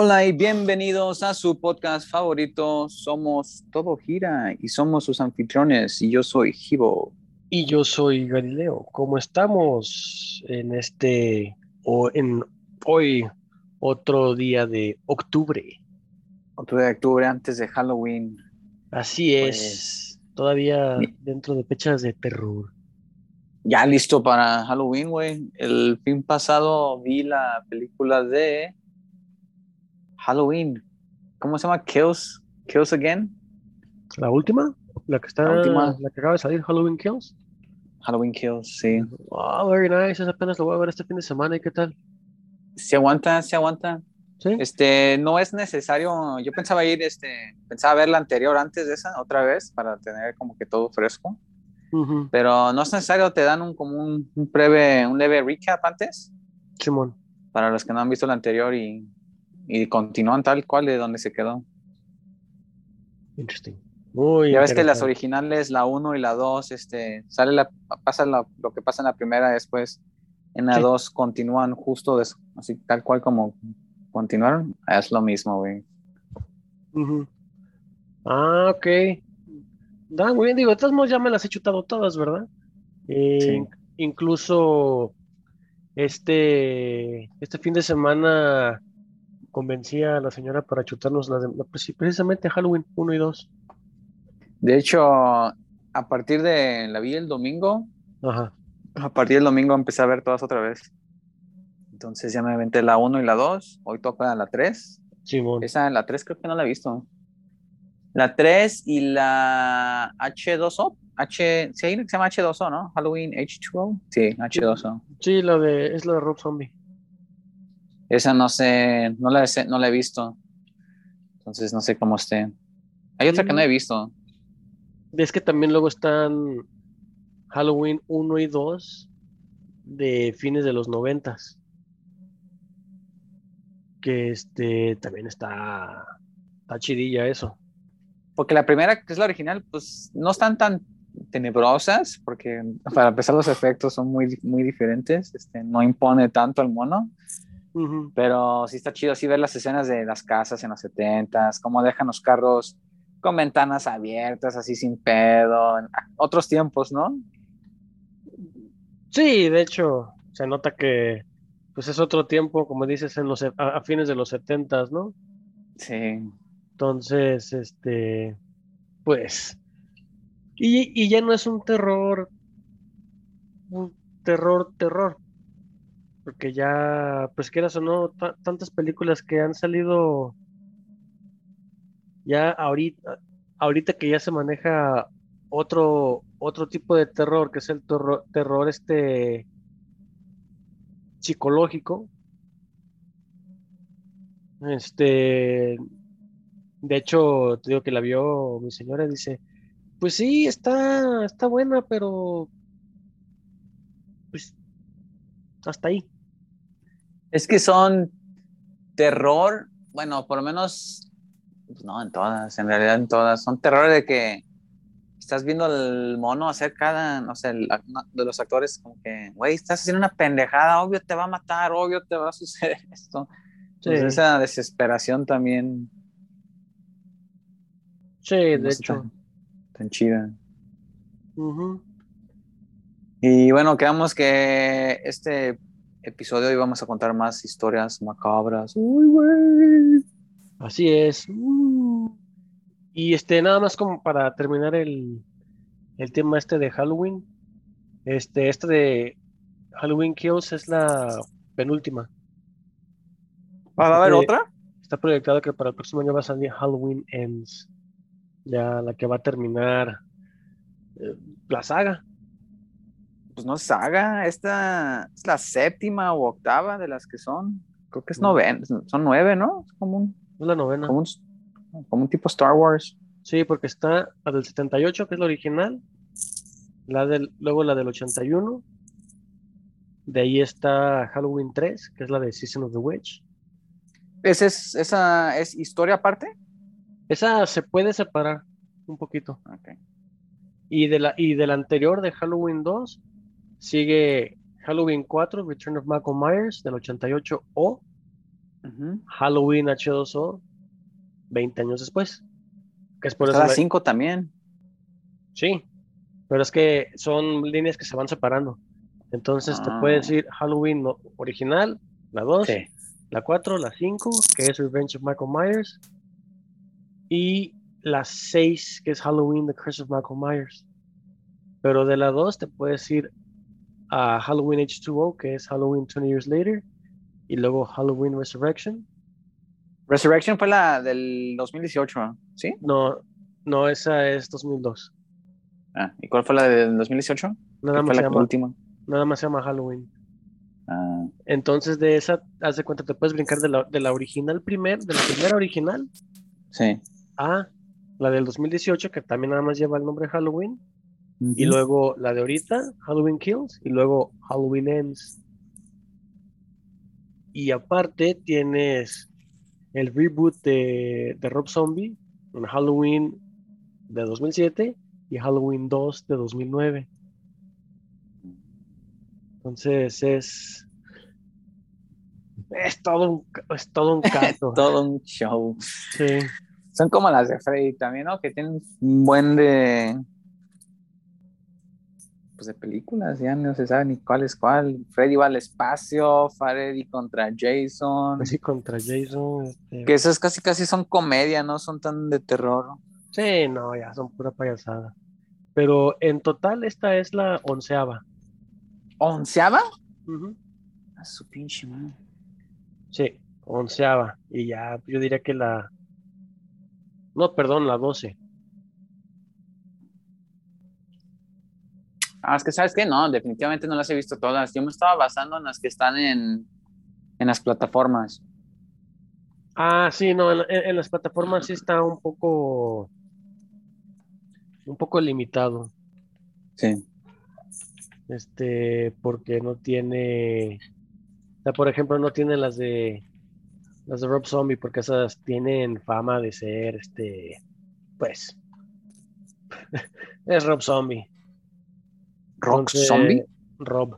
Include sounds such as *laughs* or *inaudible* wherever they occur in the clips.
Hola y bienvenidos a su podcast favorito. Somos Todo Gira y somos sus anfitriones y yo soy Gibo. Y yo soy Galileo. ¿Cómo estamos en este o en hoy otro día de octubre? Otro de octubre antes de Halloween. Así es. Todavía dentro de fechas de terror. Ya listo para Halloween, güey. El fin pasado vi la película de Halloween. ¿Cómo se llama? Kills, Kills Again. ¿La última? ¿La que está La última. la que acaba de salir, Halloween Kills? Halloween Kills, sí. Oh, very nice. Esa apenas lo voy a ver este fin de semana. ¿Y qué tal? Se aguanta, se aguanta. ¿Sí? Este, no es necesario. Yo pensaba ir, este, pensaba ver la anterior antes de esa, otra vez, para tener como que todo fresco. Pero no es necesario, te dan un como un, un breve, un leve recap antes, Simón. para los que no han visto la anterior y, y continúan tal cual de donde se quedó. Interesting. Muy Ya ves que las originales, la 1 y la 2, este, sale la, pasa la- lo que pasa en la primera después, en la Sí. 2 continúan justo así tal cual como continuaron, es lo mismo, güey. Ah, ok. Da, muy bien, digo, de todos modos ya me las he chutado todas, ¿verdad? Eh, Sí. in- Incluso este, este fin de semana convencí a la señora para chutarnos las de, la- pues precisamente Halloween 1 y 2. De hecho, a partir de la vi el domingo, Ajá. a partir del domingo empecé a ver todas otra vez. Entonces ya me aventé la 1 y la 2, hoy toca la 3. Simón. Esa, la 3 creo que no la he visto. La 3 y la H2O. H, sí, hay una que se llama H2O, ¿no? Halloween H2O. Sí, H2O. Sí, la de, es la de Rob Zombie. Esa no sé, no la, he- no la he visto. Entonces no sé cómo esté. Hay otra que no he visto. Es que también luego están Halloween 1 y 2 de fines de los noventas. Que este también está, está chidilla eso. Porque la primera, que es la original, pues no están tan tenebrosas, porque para empezar los efectos son muy, muy diferentes. Este, no impone tanto al mono. Pero sí está chido así ver las escenas de las casas en los 70s, cómo dejan los carros con ventanas abiertas, así sin pedo, otros tiempos, ¿no? Sí, de hecho, se nota que pues es otro tiempo, como dices, en los, a, a fines de los setentas, ¿no? Sí, Entonces, este, pues, y, y ya no es un terror, un terror, terror, porque ya, pues quieras o no, ta- tantas películas que han salido ya ahorita, ahorita que ya se maneja otro, otro tipo de terror, que es el terror, este psicológico. Este, de hecho, te digo que la vio mi señora dice, pues sí, está, está buena, pero pues hasta ahí. Es que son terror, bueno, por lo menos, pues no en todas, en realidad en todas, son terror de que estás viendo al mono hacer cada, no sé, el- de los actores como que, güey, estás haciendo una pendejada, obvio te va a matar, obvio te va a suceder *laughs* esto. Sí, Entonces esa desesperación también sí, de no hecho. tan, tan chida. Ujú. Y bueno, quedamos que este episodio íbamos a contar más historias macabras. Uy, güey. Así es. Uh. Y este, nada más como para terminar el, el tema este de Halloween. Este, este de Halloween Kills es la penúltima. ¿Va a haber Este, otra? Está proyectado que para el próximo año va a salir Halloween Ends. Ya la que va a terminar eh, la saga. Pues no es saga, esta es la séptima o octava de las que son. Creo que es novena, son nueve, ¿no? Es como un, Es la novena. como un, como un tipo Star Wars. Sí, porque está la del 78, que es la original. La del, luego la del 81. De ahí está Halloween 3, que es la de Season of the Witch. ¿Esa es, esa es historia aparte? Esa se puede separar un poquito. Ok. Y de la, y de la anterior, de Halloween 2, sigue Halloween 4, Return of Michael Myers, del 88, o Ujú. Halloween H2O 20 años después. Que es por eso Cada la- cinco también. Sí, pero es que son líneas que se van separando. Entonces te puede Ah. decir Halloween original, la 2, Sí. la 4, la 5, que es Revenge of Michael Myers, y la 6, que es Halloween, The Curse of Michael Myers. Pero de la 2 te puede decir a Halloween H2O, que es Halloween 20 Years Later, y luego Halloween Resurrection. Resurrection fue la del 2018, ¿sí? No, no, esa es 2002. Ah, ¿y cuál fue la del 2018? Nada ¿Qué más, fue se la llama, última? nada más se llama Halloween. Ah, Entonces de esa, haz de cuenta, te puedes brincar de la, de la original primer, de la primera original sí. a la del 2018, que también nada más lleva el nombre Halloween, y luego la de ahorita, Halloween Kills, y luego Halloween Ends. Y aparte tienes el reboot de, de Rob Zombie, en Halloween de 2007 y Halloween 2 de 2009. Entonces es... Es todo un, es todo un *laughs* caso. Todo un show. Sí. Son como las de Freddy también, ¿no? Que tienen un buen de. Pues de películas, ya no se sabe ni cuál es cuál. Freddy va al espacio, Freddy contra Jason. Así contra Jason. este, Que esas casi casi son comedia, no son tan de terror. Sí, no, ya son pura payasada. Pero en total esta es la onceava. ¿Onceava? Ujú. A su pinche. Sí, onceava. Y ya, yo diría que la... No, perdón, la doce. Ah, es que sabes que no, definitivamente no las he visto todas. Yo me estaba basando en las que están en, en las plataformas. Ah, sí, no, en, las plataformas sí está un poco... Un poco limitado. Sí. Este, porque no tiene... O sea, por ejemplo, no tiene las de... Las de Rob Zombie, porque esas tienen fama de ser, este... Pues... *laughs* es Rob Zombie. ¿Rock Entonces, Zombie? Rob.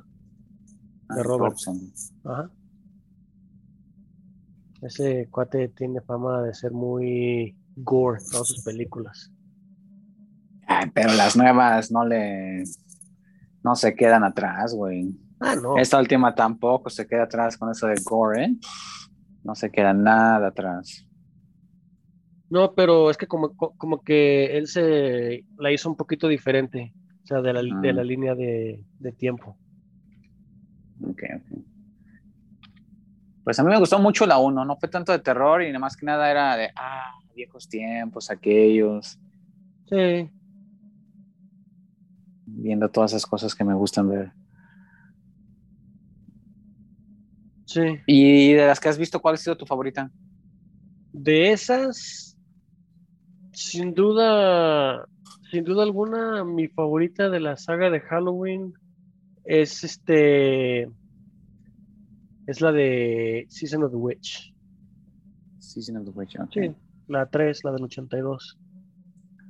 Ah, de Robert. Rob Zombie. Ajá. Ese cuate tiene fama de ser muy gore todas sus películas. Ay, pero las nuevas no le. No se quedan atrás, güey. Ah, no. Esta última tampoco se queda atrás con eso de gore, ¿eh? No se queda nada atrás. No, pero es que como, co- como que él se la hizo un poquito diferente. Sea, de la, de Ah. la línea de, de tiempo. Ok, ok. Pues a mí me gustó mucho la 1, no fue tanto de terror y nada más que nada era de, ah, viejos tiempos, aquellos, Sí. viendo todas esas cosas que me gustan ver. Sí. Y de las que has visto, ¿cuál ha sido tu favorita? De esas, sin duda, sin duda alguna, mi favorita de la saga de Halloween es este, es la de Season of the Witch. Season of the Witch, ok. Sí, la 3, la del 82.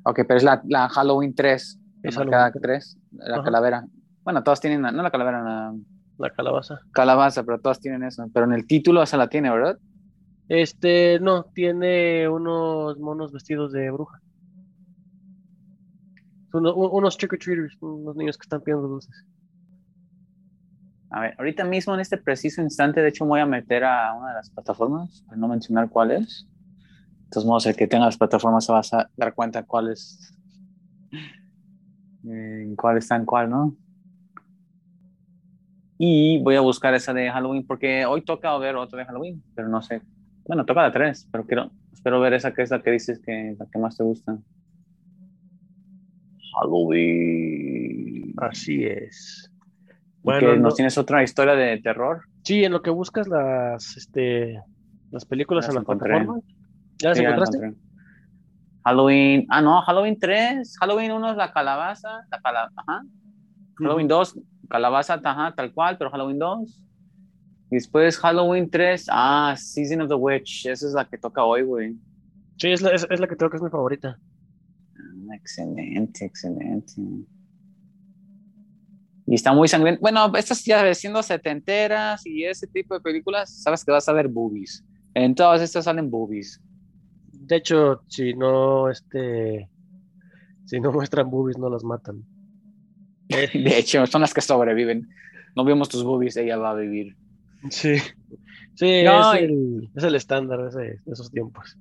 Ok, pero es la, la Halloween 3, Es la Halloween 3, la Ajá. calavera. Bueno, todas tienen, no la calavera, la La calabaza. calabaza, pero todas tienen eso. Pero en el título esa la tiene, ¿verdad? Este, no, tiene unos monos vestidos de bruja. U- unos trick-or-treaters, unos niños que están pidiendo dulces. A ver, ahorita mismo en este preciso instante, de hecho, me voy a meter a una de las plataformas, para no mencionar cuál es. De todos modos, el que tenga las plataformas se va a dar cuenta cuál es, en cuál está en cuál, ¿no? Y voy a buscar esa de Halloween, porque hoy toca ver otra de Halloween, pero no sé. Bueno, toca la 3, pero quiero, espero ver esa que es la que dices que la que más te gusta. Halloween. Así es. ¿Y Bueno, nos tienes otra historia de terror. sí, en lo que buscas las, este, las películas Las en la encontré. plataforma. ¿Ya las Sí, encontraste? encontré. Halloween, ah, no, Halloween 3. Halloween 1 es la calabaza, la cala, ajá. Halloween 2, calabaza, ajá, tal cual, pero Halloween 2. Y después Halloween 3, ah, Season of the Witch. Esa es la que toca hoy, güey. Sí, es la, es, es la que creo que es mi favorita. Excelente, excelente. Y está muy sangrienta. Bueno, estas ya siendo setenteras y ese tipo de películas, sabes que vas a ver boobies. En todas estas salen boobies. De hecho, si no, este, si no muestran boobies, no las matan. *laughs* De hecho, son las que sobreviven. No vemos tus boobies, ella va a vivir. Sí, sí, No, es, el, es el estándar de, ese- de esos tiempos.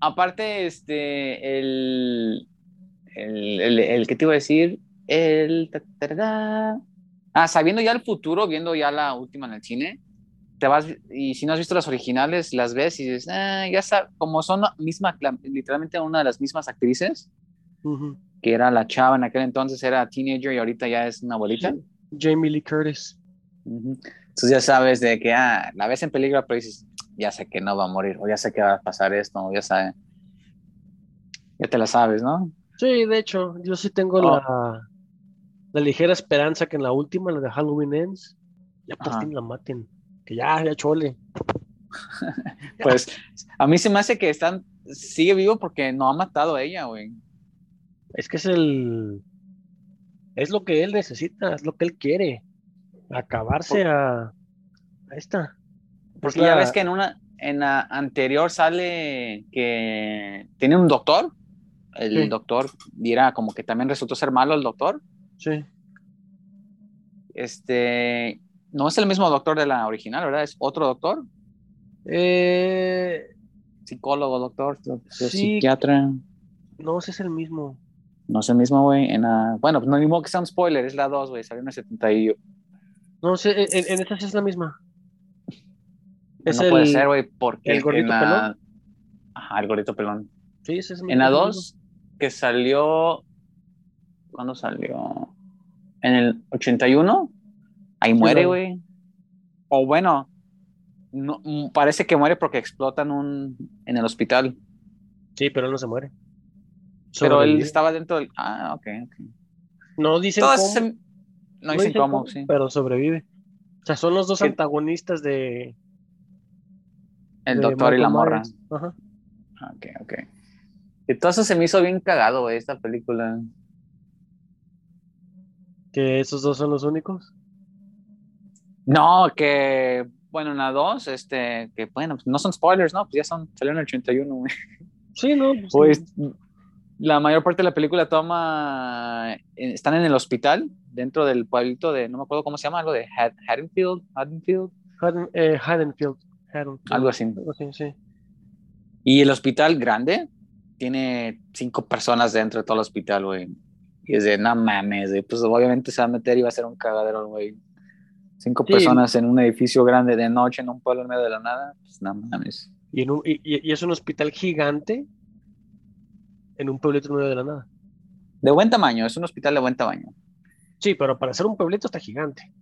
Aparte, este, el, el, el, el que te iba a decir, el... ta, ta, ta, ta. Ah, sabiendo ya el futuro, viendo ya la última en el cine, te vas, y si no has visto las originales, las ves y dices, ah, ya sabes, como son la misma, literalmente una de las mismas actrices, que era la chava en aquel entonces, era teenager y ahorita ya es una abuelita. Jamie Lee Curtis. Entonces ya sabes de que, ah, la ves en peligro, pero dices, ya sé que no va a morir, o ya sé que va a pasar esto, o ya sabe. Ya te la sabes, ¿no? Sí, de hecho, yo sí tengo Oh. la, la ligera esperanza que en la última, la de Halloween Ends, ya por fin la maten. Que ya, ya chole. *laughs* Pues a mí se me hace que están, sigue vivo porque no ha matado a ella, güey. Es que es el. Es lo que él necesita, es lo que él quiere. Acabarse a. a esta. Porque ya ves que en una, en la anterior sale que tiene un doctor, el Sí. doctor, era como que también resultó ser malo el doctor. Sí. Este, no es el mismo doctor de la original, ¿verdad? Es otro doctor, Eh, psicólogo, doctor, Sí. psiquiatra. no, ese es el mismo. No es el mismo, güey. En la, bueno, pues no ni modo que sea un spoiler, es la 2, güey. Salió en el 70 y... No sé, en, en esta sí es la misma. Es no el, puede ser, güey, porque el gordito en la... pelón. Ajá, el gordito pelón. Sí, ese es En la es el 2, que salió... ¿Cuándo salió? En el 81. Ahí muere, no. güey. O bueno, no, parece que muere porque explotan un, en el hospital. Sí, pero él no se muere. Pero él estaba dentro del... Ah, ok, ok. No dicen Todas cómo, se- No dicen cómo, sí. pero sobrevive. O sea, son los dos ¿Qué? antagonistas de. El de doctor y la morra. Ajá. Ok, ok. Eso se me hizo bien cagado, güey, esta película. Que esos dos son los únicos. No, que, bueno, en la 2, este, que bueno, pues no son spoilers, ¿no? Pues ya son, salieron en el 81, güey. Sí, no. Pues la mayor parte de la película toma, eh, están en el hospital, dentro del pueblito de, no me acuerdo cómo se llama, algo de Had- Haddonfield, Haddonfield, Haddon- eh, Haddonfield. Haddonfield. algo así. Algo así, sí. Y el hospital grande tiene cinco personas dentro de todo el hospital, güey. Y es de, no mames, güey, pues obviamente se va a meter y va a ser un cagadero, güey. Cinco Sí. personas en un edificio grande de noche en un pueblo en medio de la nada, pues no mames. Y, en un- y, y- y es un hospital gigante en un pueblito en medio de la nada. De buen tamaño, es un hospital de buen tamaño. Sí, pero para ser un pueblito está gigante.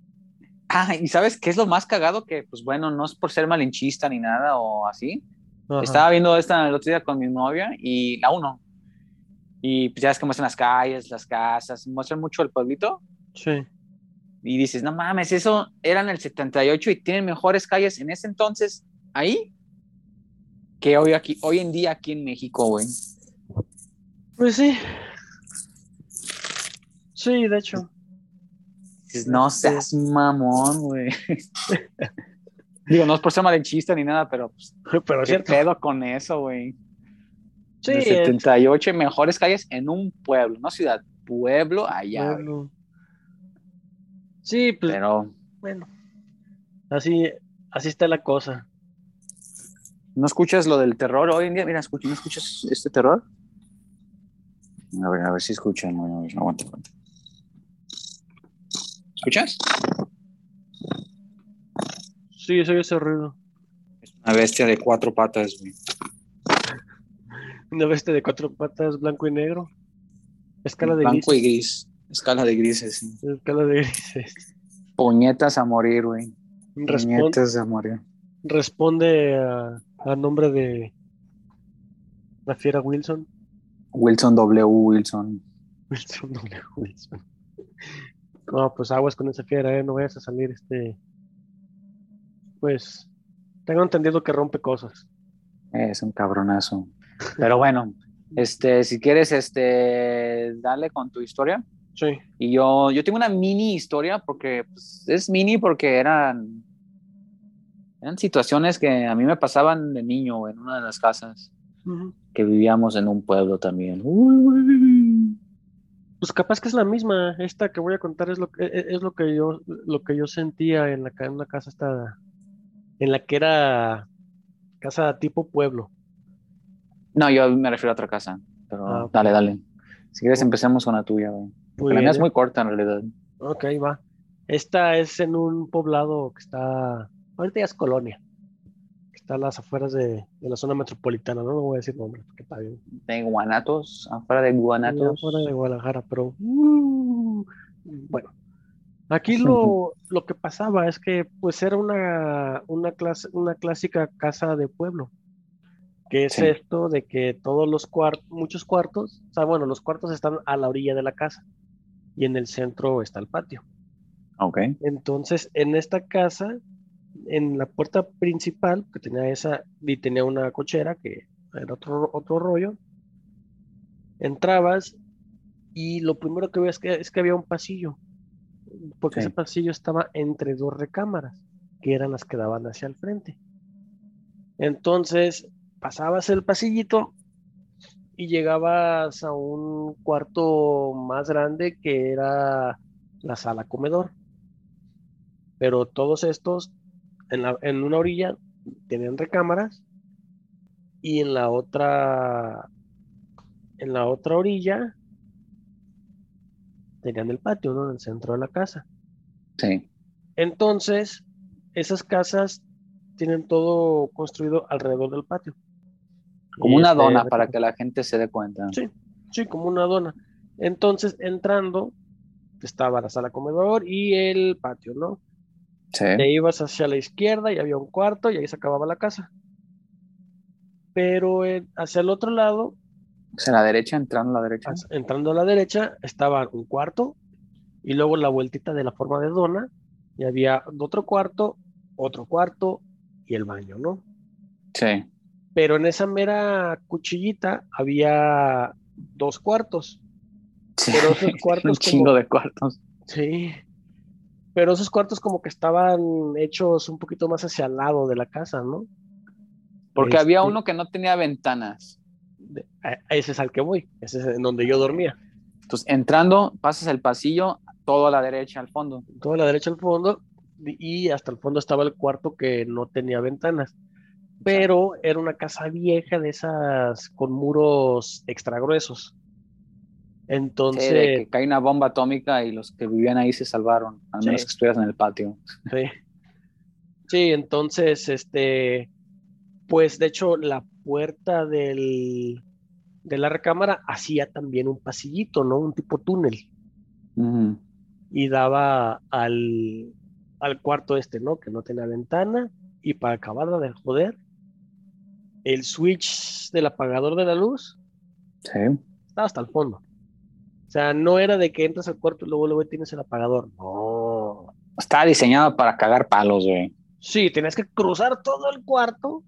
Ah, y ¿sabes qué es lo más cagado? Que, pues bueno, no es por ser malinchista ni nada o así. Ajá. Estaba viendo esta el otro día con mi novia y la uno. Y pues ya es que muestran las calles, las casas, muestran mucho el pueblito. Sí. Y dices, no mames, eso era en el 78 y tienen mejores calles en ese entonces ahí que hoy, aquí, hoy en día aquí en México, güey. Pues sí. Sí, de hecho. Dices, no seas mamón, güey. *laughs* Digo, no es por ser malinchista ni nada, pero pues, *laughs* Pero ¿qué cierto. pedo con eso, güey? Sí, En el es 78 mejores calles en un pueblo, no ciudad, pueblo allá, pueblo. Sí, pues Pero bueno. Así, así está la cosa. ¿no escuchas lo del terror hoy en día? Mira, escucha, ¿no escuchas este terror? A ver, a ver si escuchan. Aguanta, aguanta. ¿Escuchas? Sí, soy ese ruido. Una bestia de cuatro patas, güey. Una bestia de cuatro patas, blanco y negro. Escala de Blanco y gris. Escala de grises, sí. Escala de grises. Puñetas a morir, güey. Puñetas a morir. responde a, a nombre de la fiera Wilson. Wilson W. Wilson. Wilson W. Wilson. No, pues aguas con esa fiera, ¿eh? No vayas a salir este. Pues. Tengo entendido que rompe cosas. Es un cabronazo. Pero bueno, este, si quieres, este, dale con tu historia. Sí. Y yo, yo tengo una mini historia porque pues, es mini porque eran Eran situaciones que a mí me pasaban de niño en una de las casas que vivíamos en un pueblo también. Uy. Pues capaz que es la misma. Esta que voy a contar es lo que, e- es lo que yo, lo que yo sentía en la, en la casa esta, en la que era casa tipo pueblo. No, yo me refiero a otra casa. Pero Ah, dale, dale. Si quieres, empecemos con la tuya, güey. La mía es muy corta en realidad. Ok, va. Esta es en un poblado que está, ahorita ya es colonia, que está a las afueras de, de la zona metropolitana, no, no voy a decir nombre, porque está bien. De Guanatos, afuera de Guanatos. Afuera de Guadalajara, pero uh, bueno. Aquí lo, lo que pasaba es que pues era una, una, clase, una clásica casa de pueblo. que es Sí. esto de que todos los cuartos, muchos cuartos, o sea, bueno, los cuartos están a la orilla de la casa y en el centro está el patio. Ok. Entonces, en esta casa, en la puerta principal, que tenía esa, y tenía una cochera, que era otro, otro rollo, entrabas y lo primero que ves que, es que había un pasillo, porque Sí. ese pasillo estaba entre dos recámaras, que eran las que daban hacia el frente. Entonces, pasabas el pasillito y llegabas a un cuarto más grande que era la sala comedor. Pero todos estos en, la- en una orilla tenían recámaras y en la otra en la otra orilla tenían el patio, ¿no? En el centro de la casa. Sí. Entonces, esas casas tienen todo construido alrededor del patio. Como Y una este, dona para que la gente se dé cuenta. Sí. Sí, como una dona. Entonces, entrando, estaba la sala comedor y el patio, ¿no? Sí. Te ibas hacia la izquierda y había un cuarto y ahí se acababa la casa. Pero eh, hacia el otro lado, Hacia la derecha, entrando a la derecha. entrando a la derecha, estaba un cuarto y luego la vueltita de la forma de dona y había otro cuarto, otro cuarto y el baño, ¿no? Sí. Pero en esa mera cuchillita había dos cuartos. sí. Pero esos *laughs* cuartos Un chingo como- de cuartos. Sí. Pero esos cuartos como que estaban hechos un poquito más hacia el lado de la casa, ¿no? Porque había Este, uno que no tenía ventanas. A- a ese es al que voy, ese es en donde yo dormía. Entonces, entrando, pasas el pasillo, todo a la derecha, al fondo. Toda la derecha al fondo y hasta el fondo estaba el cuarto que no tenía ventanas. Pero era una casa vieja de esas con muros extra gruesos. Sí, de Entonces, que cae una bomba atómica y los que vivían ahí se salvaron, al Sí. menos que estuvieras en el patio. Sí. Sí, entonces, este, pues de hecho la puerta del, de la recámara hacía también un pasillito, ¿no? Un tipo túnel y daba al, al cuarto este, ¿no? Que no tenía ventana y para acabarla de joder, el switch del apagador de la luz Sí. estaba hasta el fondo. O sea, no era de que entras al cuarto y luego, luego tienes el apagador. No, Estaba diseñado para cagar palos, güey. Sí, tenías que cruzar todo el cuarto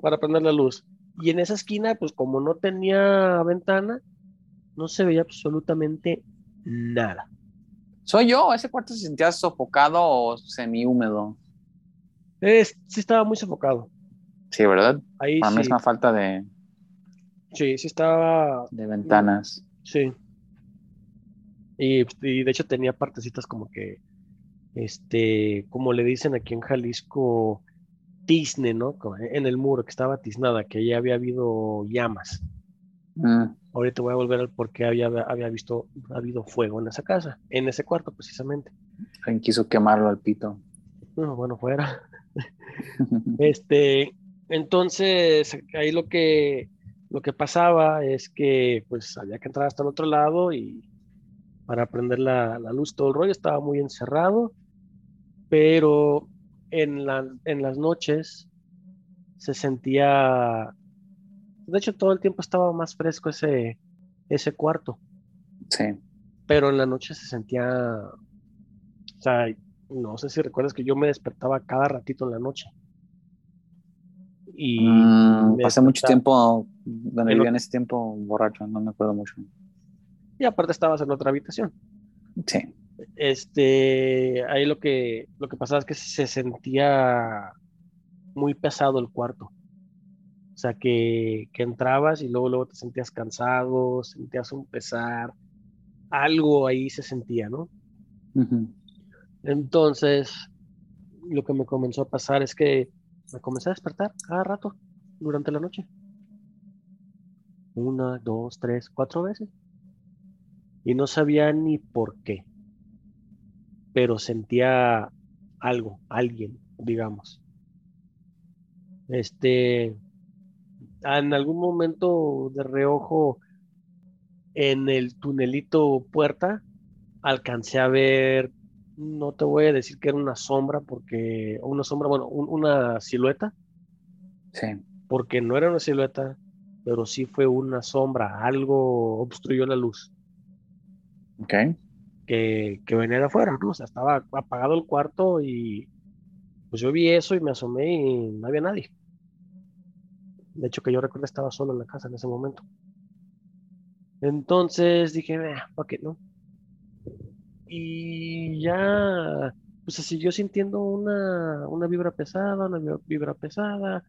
para prender la luz. Y en esa esquina, pues como no tenía ventana, no se veía absolutamente nada. ¿Soy yo? ¿Ese cuarto se sentía sofocado o semi-húmedo? Es, sí estaba muy sofocado. Sí, ¿verdad? Ahí es sí, una falta de, sí, sí estaba, de ventanas. sí. Y, y de hecho tenía partecitas como que, este, como le dicen aquí en Jalisco, tizne, ¿no? Como En el muro, que estaba tiznada, que ya había habido llamas. Mm, Ahorita voy a volver al por qué había, había visto, ha habido fuego en esa casa, en ese cuarto precisamente. alguien quiso quemarlo al pito. No, bueno, fuera. *laughs* Este, entonces, ahí lo que, lo que pasaba es que pues había que entrar hasta el otro lado y para prender la, la luz, todo el rollo estaba muy encerrado, pero en la, en las noches se sentía, de hecho todo el tiempo estaba más fresco ese, ese cuarto. sí. pero en la noche se sentía, o sea, no sé si recuerdas que yo me despertaba cada ratito en la noche. Y Mm, pasé mucho tiempo, donde vivía en ese tiempo borracho, no me acuerdo mucho. Y aparte estabas en otra habitación. Sí. Este, ahí lo que, lo que pasaba es que se sentía muy pesado el cuarto. O sea, que, que entrabas y luego, luego te sentías cansado, sentías un pesar, algo ahí se sentía, ¿no? Entonces, lo que me comenzó a pasar es que me comencé a despertar cada rato durante la noche. Una, dos, tres, cuatro veces. Y no sabía ni por qué. Pero sentía algo, alguien, digamos. Este, en algún momento de reojo en el tunelito puerta, alcancé a ver, no te voy a decir que era una sombra, porque, una sombra, bueno, una silueta. Sí. Porque no era una silueta, pero sí fue una sombra, algo obstruyó la luz. Ok. Que, que venía de afuera, ¿no? O sea, estaba apagado el cuarto y pues yo vi eso y me asomé y no había nadie. De hecho, que yo recuerdo estaba solo en la casa en ese momento. Entonces dije, ¿para qué no? Y ya, pues se siguió sintiendo una, una vibra pesada, una vibra pesada.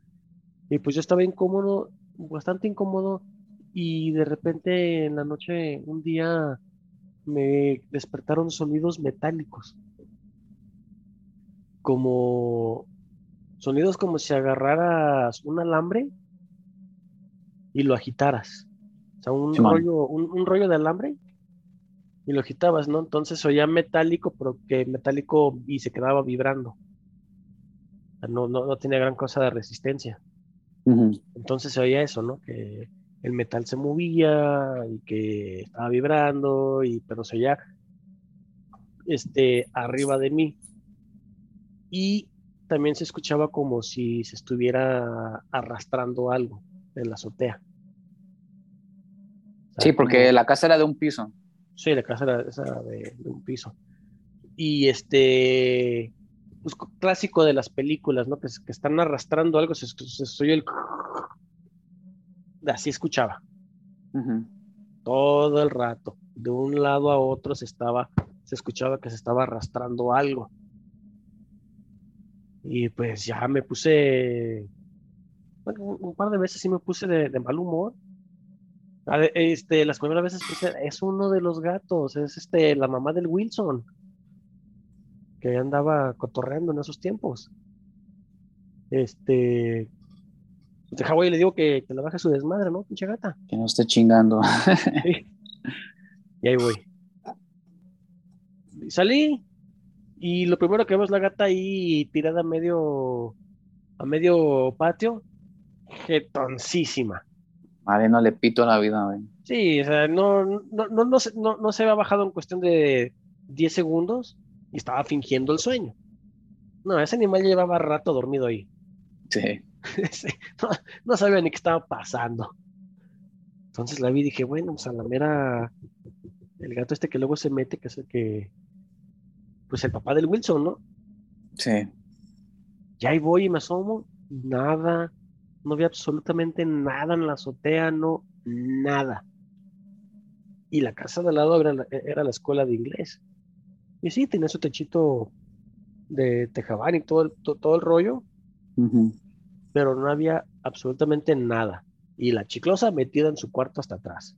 Y pues yo estaba incómodo, bastante incómodo. Y de repente en la noche, un día, me despertaron sonidos metálicos. Como sonidos como si agarraras un alambre y lo agitaras. O sea, un, rollo, un, rollo de alambre y lo agitabas, ¿no? Entonces oía metálico, pero que metálico y se quedaba vibrando. no, no, no, tenía gran cosa de resistencia. Entonces se oía eso, ¿no? Que el metal se movía y que estaba vibrando, y, pero se oía este, arriba de mí. Y también se escuchaba como si se estuviera arrastrando algo en la azotea. Sí, porque la casa era de un piso. Sí, la casa era, de, un piso. Y este, pues, clásico de las películas, ¿no? Que, que están arrastrando algo, se, se, el... Así escuchaba. Todo el rato. De un lado a otro se estaba, se escuchaba que se estaba arrastrando algo. Y pues ya me puse un par de veces sí me puse de, mal humor. Este, las primeras veces puse, es uno de los gatos, es este, la mamá del Wilson, que andaba cotorreando en esos tiempos. Este, de y le digo que, que le baje su desmadre, ¿no? Pinche gata. Que no esté chingando. *laughs* Y ahí voy. salí, y lo primero que veo es la gata ahí tirada a medio, a medio patio, jetoncísima. Madre, no le pito la vida, güey. Sí, o sea, no, no, no, no, se, no, no se había bajado en cuestión de 10 segundos y estaba fingiendo el sueño. No, ese animal llevaba rato dormido ahí. Sí. *laughs* no, sabía ni qué estaba pasando. Entonces la vi y dije, bueno, pues a la mera, el gato este que luego se mete, que es el que, pues el papá del Wilson, ¿no? Sí. Ya ahí voy y me asomo, nada, no había absolutamente nada en la azotea, no, nada. Y la casa de al lado era la, escuela de inglés. Y sí, tenía su techito de tejabán y todo el, todo el rollo, pero no había absolutamente nada. Y la chiclosa metida en su cuarto hasta atrás.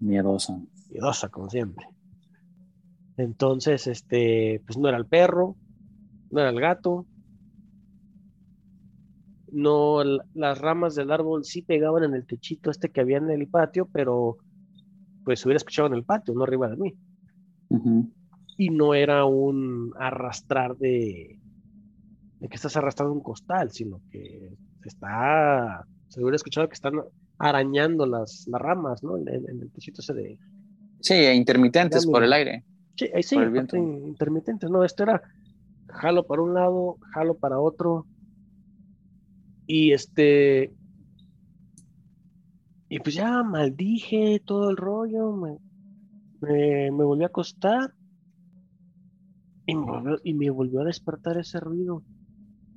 Miedosa. Miedosa, como siempre. Entonces, este, pues no era el perro, no era el gato, no, las ramas del árbol sí pegaban en el techito este que había en el patio, pero pues hubiera escuchado en el patio, no arriba de mí. Y no era un arrastrar de, de que estás arrastrando un costal, sino que está, se hubiera escuchado que están arañando las, las ramas, ¿no? En, el techito ese de... Sí, intermitentes por el aire. Sí, ahí sí, intermitentes, no, esto era jalo para un lado, jalo para otro, y este. Y pues ya maldije todo el rollo, me, me, volví a acostar y me, volvió, y me volvió a despertar ese ruido.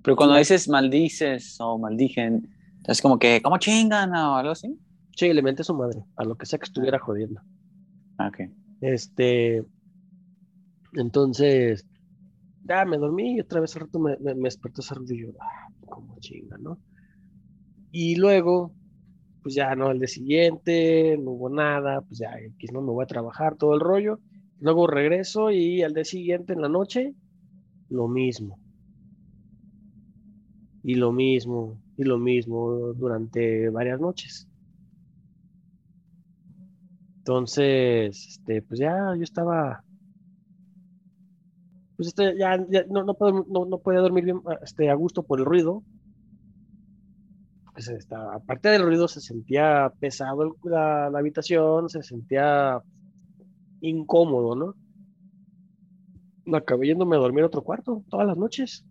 Pero cuando dices maldices o maldijen, es como que, ¿cómo chingan o algo así? Sí, le mente a su madre, a lo que sea que estuviera jodiendo. Ah, ok. Este. Entonces, ya me dormí y otra vez al rato me, me, me despertó ese ruido y yo, ah, como chinga, ¿no? Y luego, pues ya no, el día siguiente, no hubo nada, pues ya, X, no me voy a trabajar, todo el rollo. Luego regreso y al día siguiente en la noche, lo mismo. Y lo mismo, y lo mismo durante varias noches. Entonces, este, pues ya yo estaba, pues este, ya, no, no, puedo, no, no podía dormir bien este, a gusto por el ruido. Pues está, aparte del ruido se sentía pesado el- la, la habitación, se sentía incómodo, ¿no? Acabé yéndome a dormir a otro cuarto todas las noches.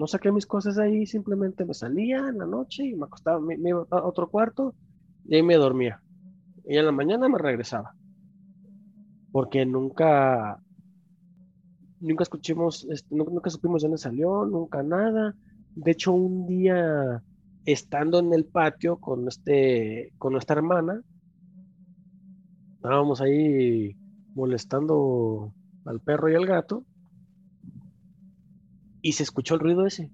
No saqué mis cosas ahí, simplemente me salía en la noche y me acostaba, a otro cuarto y ahí me dormía. Y en la mañana me regresaba. Porque nunca, nunca escuchamos, este, nu- nunca supimos de dónde salió, nunca nada. De hecho, un día estando en el patio con este, con nuestra hermana, estábamos ahí molestando al perro y al gato y se escuchó el ruido ese.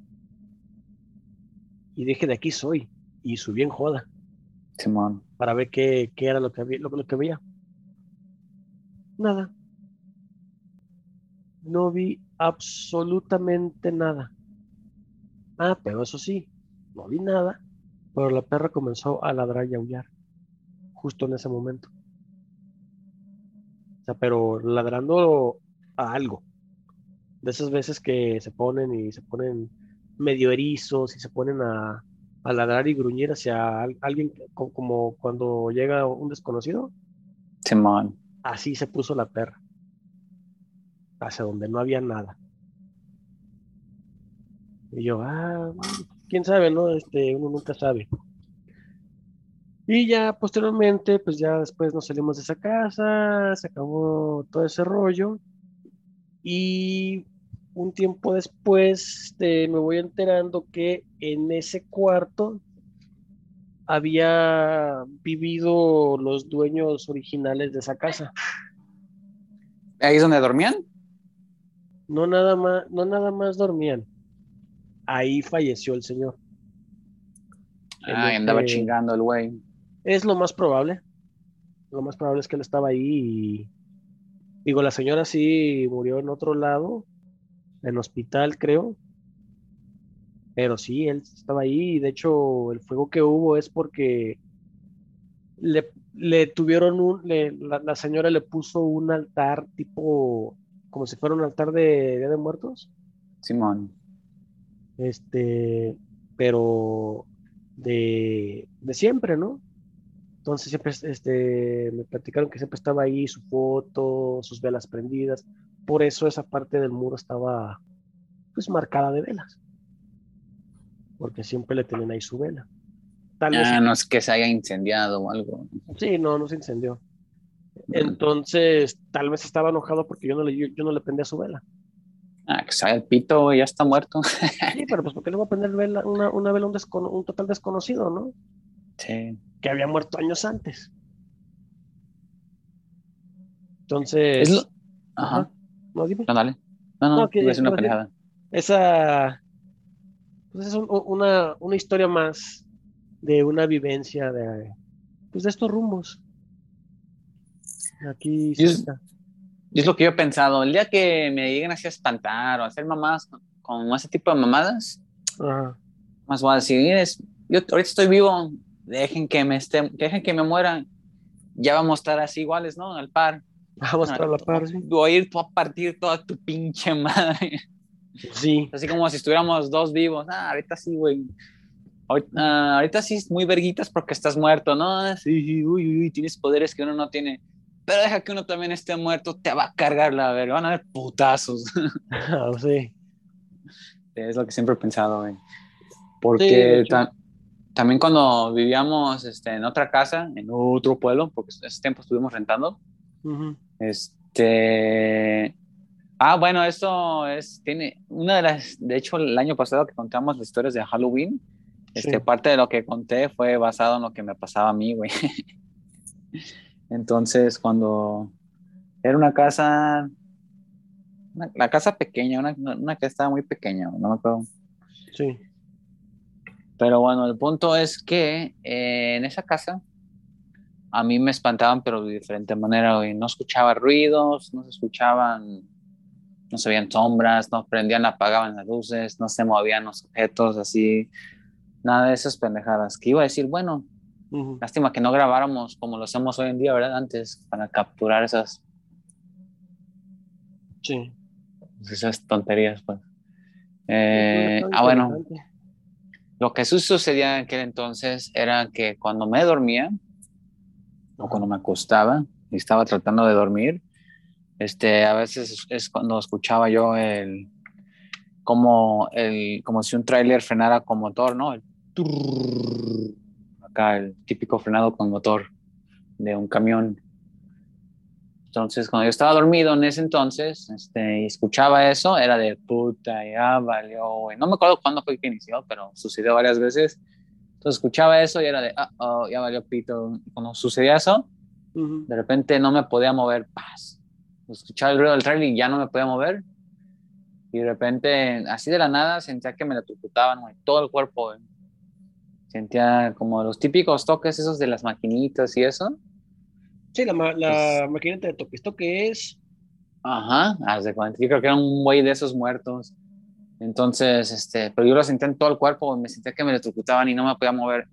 Y dije, de aquí soy. Y subí en joda Simón. para ver qué, qué era lo que, había, lo, lo que veía. Nada. No vi absolutamente nada. Ah, pero eso sí, no vi nada, pero la perra comenzó a ladrar y aullar justo en ese momento. O sea, pero ladrando a algo. De esas veces que se ponen y se ponen medio erizos y se ponen a, a ladrar y gruñir hacia al- alguien co- como cuando llega un desconocido. Simón. Así se puso la perra. Hacia donde no había nada. Y yo, ah, quién sabe, ¿no? Este, uno nunca sabe. Y ya posteriormente, pues ya después nos salimos de esa casa, se acabó todo ese rollo. Y un tiempo después este, me voy enterando que en ese cuarto había vivido los dueños originales de esa casa. ¿Ahí es donde dormían? No nada más, no nada más dormían. Ahí falleció el señor. Ah, andaba chingando el güey. Es lo más probable. Lo más probable es que él estaba ahí y digo, la señora sí murió en otro lado, en hospital, creo. Pero sí, él estaba ahí y de hecho el fuego que hubo es porque le, le tuvieron un, le- la, la señora le puso un altar tipo, como si fuera un altar de Día de Muertos. Simón. este, pero de, de siempre, ¿no? Entonces siempre este, me platicaron que siempre estaba ahí su foto, sus velas prendidas, por eso esa parte del muro estaba pues marcada de velas, porque siempre le tenían ahí su vela. Tal vez, Ah, no es que se haya incendiado o algo. sí, no, no se incendió. Entonces, tal vez estaba enojado porque yo no le, yo, yo no le prendía su vela. Ah, que sabe el pito, ya está muerto. Sí, pero pues ¿por qué le voy a prender vela, una, una vela a un total desconocido, ¿no? Sí. Que había muerto años antes. Entonces, Es lo... Ajá. Ajá. no, dime. No, dale. No, no, No, que- decir una pendejada. Esa pues es un- una, una historia más de una vivencia de, pues de estos rumbos. Aquí Y es-. Y es lo que yo he pensado. El día que me lleguen así a espantar o a hacer mamadas con, ese tipo de mamadas, Ajá. más voy a decir, "Mires, yo ahorita estoy vivo, dejen que me esté, dejen que me muera, ya vamos a estar así iguales, ¿no? Al par. Vamos a estar a la par, sí. Voy a ir a partir toda tu pinche madre. Sí, Así como si estuviéramos dos vivos. Ah, ahorita sí, güey. Ahorita, ah, ahorita sí es muy verguitas porque estás muerto, ¿no? Ah, Sí, sí, uy, uy, uy, tienes poderes que uno no tiene. Pero deja que uno también esté muerto, te va a cargar la verga. Van a haber putazos. *laughs* sí. Es lo que siempre he pensado, güey. Porque también cuando vivíamos este, en otra casa, en otro pueblo, porque ese tiempo estuvimos rentando, Ujú. este... Ah, bueno, esto es, tiene, una de las, de hecho, el año pasado que contamos las historias de Halloween, este, Sí. parte de lo que conté fue basado en lo que me pasaba a mí, güey. *laughs* Entonces, cuando, Era una casa, la casa pequeña, una, una que estaba muy pequeña, no me acuerdo. Sí. Pero bueno, el punto es que eh, en esa casa a mí me espantaban, pero de diferente manera, güey. No escuchaba ruidos, no se escuchaban, no se veían sombras, no prendían, apagaban las luces, no se movían los objetos, así. Nada de esas pendejadas. Que iba a decir, bueno, lástima que no grabáramos como lo hacemos hoy en día, ¿verdad? Antes, para capturar esas. Sí. Esas tonterías, pues. Eh, ah, bueno. Lo que sucedía en aquel entonces era que cuando me dormía, o cuando me acostaba y estaba tratando de dormir, este, a veces es cuando escuchaba yo el, como, el, como si un tráiler frenara con motor, ¿no? El acá el típico frenado con motor de un camión. Entonces, cuando yo estaba dormido en ese entonces, este, y escuchaba eso, era de puta, ya valió, No me acuerdo cuándo fue que inició, pero sucedió varias veces. Entonces, escuchaba eso y era de, ah, oh, ya valió pito. Cuando sucedía eso, de repente no me podía mover, paz. Escuchaba el ruido del trailer y ya no me podía mover. Y de repente, así de la nada, sentía que me electrocutaban, todo el cuerpo. Sentía como los típicos toques esos de las maquinitas y eso Sí, la, la maquinita de toque. ¿Esto qué es? Ajá, haz de cuenta. Yo creo que era un güey de esos muertos. Entonces, este, pero yo lo sentía en todo el cuerpo, me sentía que me electrocutaban y no me podía mover.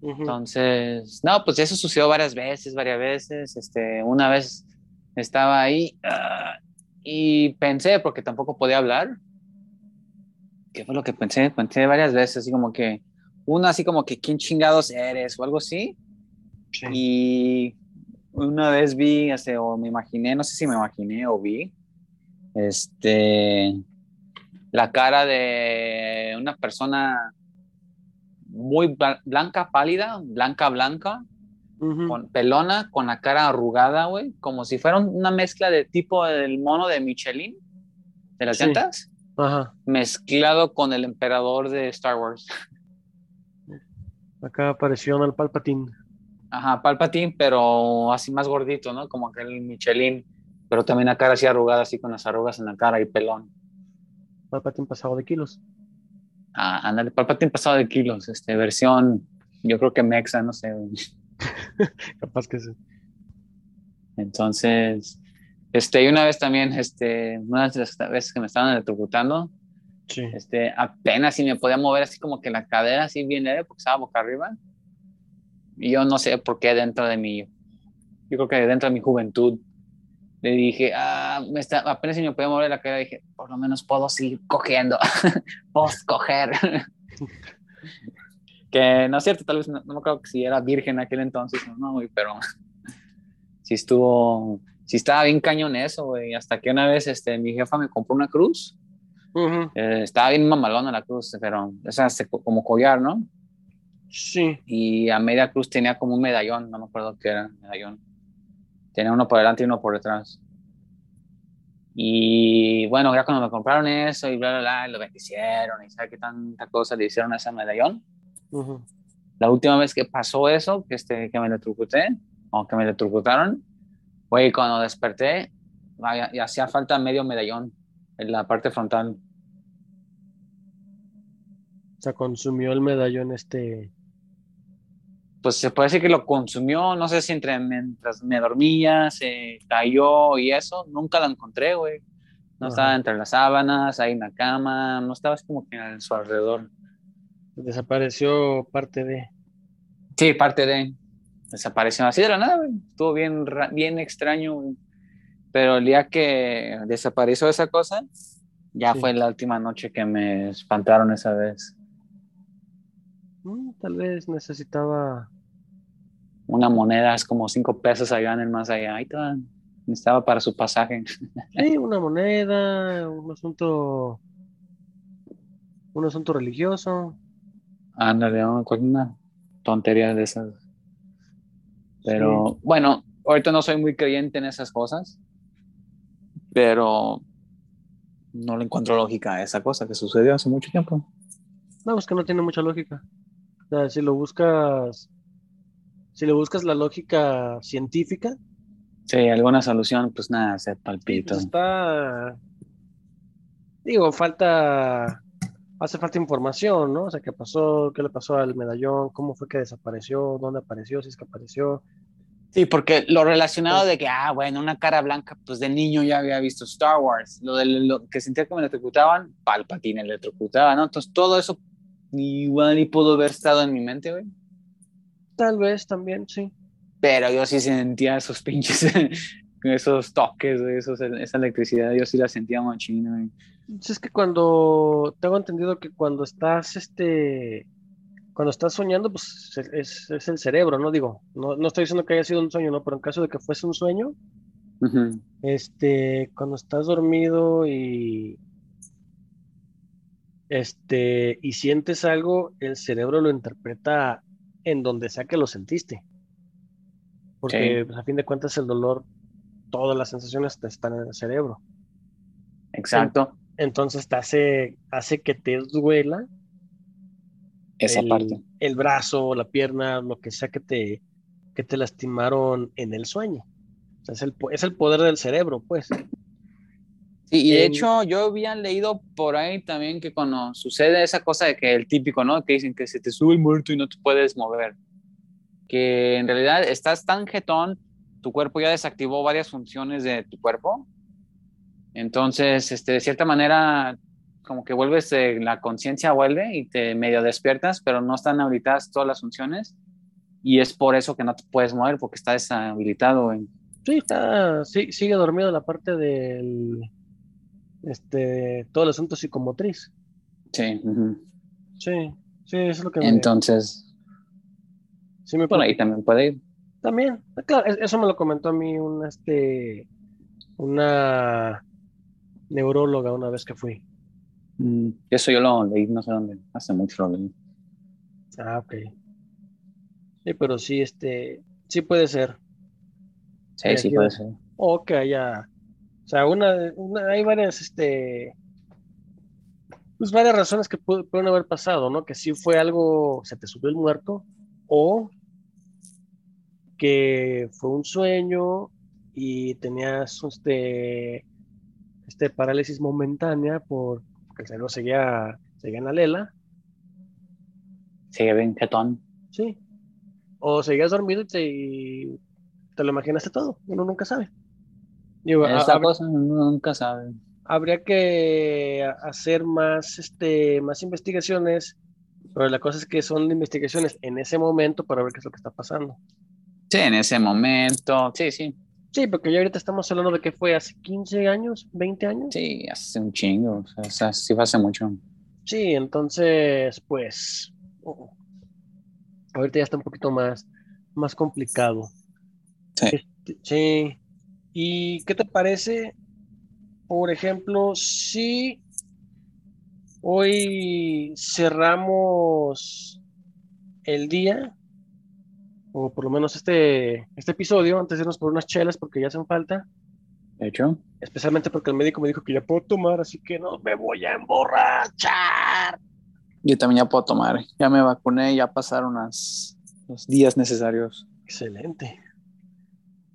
Entonces, no, pues eso sucedió varias veces, varias veces. Este, una vez estaba ahí ah, y pensé, porque tampoco podía hablar. ¿Qué fue lo que pensé? Pensé varias veces, así como que, una así como que, ¿quién chingados eres? o algo así. Sí. Y una vez vi, o me imaginé, no sé si me imaginé o vi, este, la cara de una persona muy blanca, pálida, blanca, blanca, con pelona, con la cara arrugada, güey, como si fuera una mezcla de tipo del mono de Michelin, de las llantas, mezclado con el emperador de Star Wars. Acá apareció el Palpatine. Ajá, Palpatine, pero así más gordito, ¿no? Como aquel Michelin, pero también la cara así arrugada, así con las arrugas en la cara y pelón. Palpatine pasado de kilos. Ah, ándale, Palpatine pasado de kilos, este, versión, yo creo que mexa, no sé. *laughs* Capaz que sí. Entonces, este, y una vez también, este, una de las veces que me estaban electrocutando, sí. este, apenas si me podía mover así como que la cadera así bien leve porque estaba boca arriba yo no sé por qué dentro de mi, yo creo que dentro de mi juventud, le dije, ah, me está, apenas si me podía mover la cara, dije, por lo menos puedo seguir cogiendo, *laughs* puedo coger. *laughs* que no es cierto, tal vez no, me acuerdo que si era virgen aquel entonces, no, pero *laughs* si estuvo, si estaba bien cañón eso, güey, hasta que una vez este, mi jefa me compró una cruz, eh, estaba bien mamalona la cruz, pero esa como collar, ¿no? Sí. Y a media cruz tenía como un medallón, no me acuerdo qué era, medallón. Tenía uno por delante y uno por detrás. Y bueno, ya cuando me compraron eso y bla, bla, bla, lo bendicieron y sabe qué tanta cosa le hicieron a ese medallón. La última vez que pasó eso, que, este, que me electrocuté, o que me electrocutaron, fue cuando desperté y hacía falta medio medallón en la parte frontal. O sea, consumió el medallón este pues se puede decir que lo consumió, no sé si entre mientras me dormía, se cayó y eso, nunca lo encontré, güey. No estaba entre las sábanas, ahí en la cama, no estaba así como que a su alrededor. Desapareció parte de. Sí, parte de. Desapareció así de la nada, güey. Estuvo bien, bien extraño, Pero el día que desapareció esa cosa, ya fue la última noche que me espantaron esa vez. Mm, tal vez necesitaba una moneda, es como cinco pesos allá en el más allá. Ahí necesitaba para su pasaje. *laughs* Sí, una moneda, un asunto, un asunto religioso. Ándale, una tontería de esas. Pero bueno, ahorita no soy muy creyente en esas cosas, pero no le encuentro lógica a esa cosa que sucedió hace mucho tiempo. No, es que no tiene mucha lógica. O sea, si lo buscas, si le buscas la lógica científica, Sí, alguna solución, pues nada, se palpito. pues está. Digo, falta. Hace falta información, ¿no? O sea, ¿qué pasó? ¿Qué le pasó al medallón? ¿Cómo fue que desapareció? ¿Dónde apareció? Si es que apareció. Sí, porque lo relacionado de que, ah, bueno, una cara blanca, pues de niño ya había visto Star Wars. Lo de lo que sentía que me electrocutaban, Palpatine electrocutaba, ¿no? Entonces todo eso igual y pudo haber estado en mi mente, güey. Tal vez también, sí. Pero yo sí sentía esos pinches, *laughs* esos toques, esos, esa electricidad, yo sí la sentía machina. Pues Es que cuando. Tengo entendido que cuando estás, este. Cuando estás soñando, pues es, es el cerebro, ¿no? Digo, no, no estoy diciendo que haya sido un sueño, ¿no? Pero en caso de que fuese un sueño, Ujú. Este, cuando estás dormido y este y sientes algo, el cerebro lo interpreta en donde sea que lo sentiste. Porque Sí. pues, a fin de cuentas el dolor, todas las sensaciones te están en el cerebro. Exacto, Entonces te hace, hace que te duela esa el, parte. el brazo, la pierna, lo que sea que te, que te lastimaron en el sueño. O sea, es el, es el poder del cerebro, pues. Sí, y de hecho yo había leído por ahí también que cuando sucede esa cosa de que el típico, ¿no? Que dicen que se te sube el muerto y no te puedes mover. Que en realidad estás tan jetón, tu cuerpo ya desactivó varias funciones de tu cuerpo. Entonces, este, de cierta manera, como que vuelves, eh, la conciencia vuelve y te medio despiertas, pero no están habilitadas todas las funciones. Y es por eso que no te puedes mover, porque está deshabilitado. Sí, está, sí, sigue dormido la parte del, este, todo el asunto psicomotriz. Sí. Sí, sí, eso es lo que me, Entonces, sí me por ahí también puede ir. También, ah, claro, es- eso me lo comentó a mí una, este, una neuróloga una vez que fui. Mm, Eso yo lo leí, no sé dónde, hace mucho lo leí. Ah, ok. Sí, pero sí, este, sí puede ser. Sí, sí puede ser. O que haya, sea, una, una- hay varias, este, pues varias razones que pu- pueden haber pasado, ¿no? Que sí fue algo, se te subió el muerto, o que fue un sueño y tenías este, este parálisis momentánea por- porque el cerebro seguía, seguía en la lela, Sigue bien jetón. ¿sí? O seguías dormido y te, te lo imaginaste todo, uno nunca sabe. Digo, a- Esta hab- cosa nunca sabe. habría que hacer más, este, más investigaciones, pero la cosa es que son investigaciones en ese momento para ver qué es lo que está pasando. Sí, en ese momento. Sí, sí. Sí, porque ya ahorita estamos hablando de que fue hace 15 años, 20 años. Sí, hace un chingo. O sea, o sea, sí fue hace mucho. Sí, entonces, pues, ahorita ya está un poquito más, más complicado. Sí. Este, sí. ¿Y qué te parece, por ejemplo, si hoy cerramos el día, o por lo menos este, este episodio, antes de irnos por unas chelas, porque ya hacen falta, De hecho, especialmente porque el médico me dijo que ya puedo tomar, así que no me voy a emborrachar. yo también ya puedo tomar. Ya me vacuné, ya pasaron las, los días necesarios. Excelente.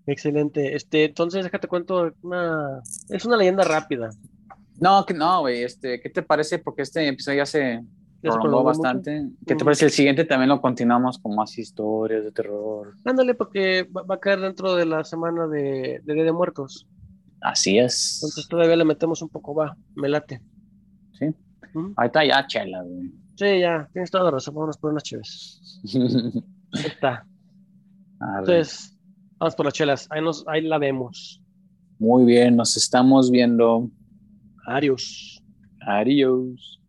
Excelente. Este, entonces, déjate cuento una, es una leyenda rápida. No, que no, güey. Este, ¿qué te parece? Porque este episodio ya se prolongó prolongó mucho. bastante. ¿Qué te parece el siguiente? También lo continuamos con más historias de terror. Ándale, porque va, va a caer dentro de la semana de, de Día de Muertos. Así es. Entonces todavía le metemos un poco, va, me late. Sí. Ujú. Ahorita ya chela, güey. Sí, ya, tienes toda la razón, vámonos por unas chives. *laughs* Ahí está. Entonces, vamos por las chelas, ahí, nos, ahí la vemos. Muy bien, nos estamos viendo. Adiós. Adiós.